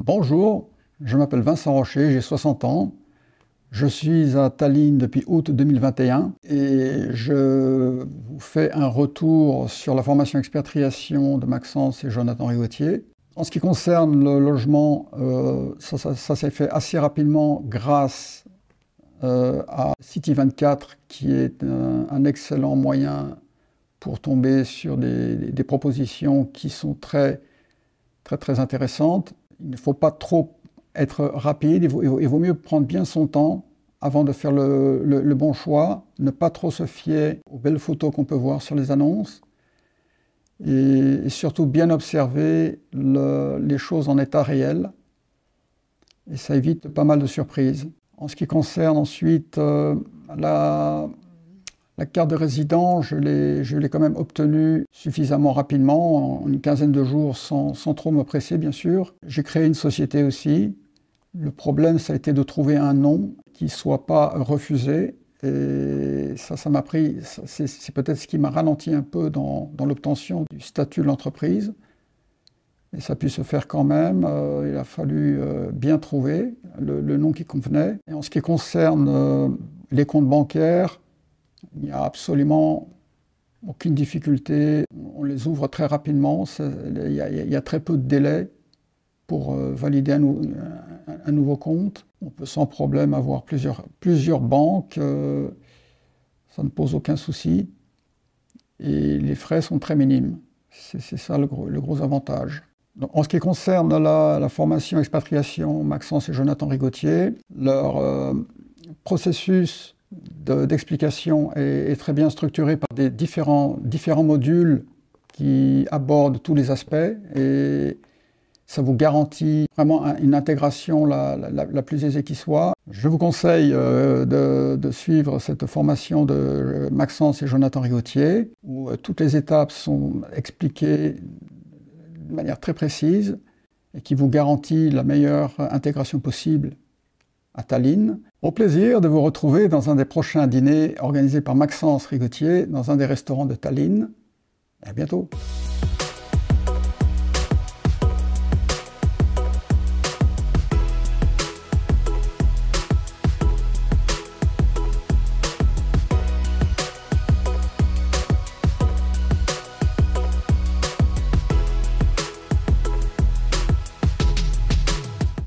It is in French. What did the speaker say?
Bonjour, je m'appelle Vincent Rocher, j'ai 60 ans. Je suis à Tallinn depuis août 2021 et je vous fais un retour sur la formation expatriation de Maxence et Jonathan Rigotier. En ce qui concerne le logement, euh, ça, s'est fait assez rapidement grâce euh, à City24 qui est un, excellent moyen pour tomber sur des, propositions qui sont très, très intéressantes. Il ne faut pas trop être rapide, il vaut, mieux prendre bien son temps avant de faire le, bon choix, ne pas trop se fier aux belles photos qu'on peut voir sur les annonces, et, surtout bien observer les choses en état réel, et ça évite pas mal de surprises. En ce qui concerne ensuite euh, la, la carte de résident, je l'ai quand même obtenue suffisamment rapidement, en une quinzaine de jours, sans, trop me presser bien sûr. J'ai créé une société aussi, le problème, ça a été de trouver un nom qui ne soit pas refusé. Et ça, ça m'a pris, c'est peut-être ce qui m'a ralenti un peu dans, l'obtention du statut de l'entreprise. Et ça a pu se faire quand même. Euh, il a fallu euh, bien trouver le, nom qui convenait. Et en ce qui concerne euh, les comptes bancaires, il n'y a absolument aucune difficulté. On les ouvre très rapidement. Il y, a très peu de délai pour valider un, nouveau compte. On peut sans problème avoir plusieurs, banques, euh, ça ne pose aucun souci. Et les frais sont très minimes. C'est ça le gros, le gros avantage. en ce qui concerne la, formation expatriation, Maxence et Jonathan Rigotier, leur euh, processus d'explication est, très bien structuré par des différents, différents modules qui abordent tous les aspects et ça vous garantit vraiment une intégration la, plus aisée qui soit. Je vous conseille euh, de, suivre cette formation de Maxence et Jonathan Rigotier, où euh, toutes les étapes sont expliquées de manière très précise et qui vous garantit la meilleure intégration possible à Tallinn. Au plaisir de vous retrouver dans un des prochains dîners organisés par Maxence Rigotier dans un des restaurants de Tallinn. À bientôt.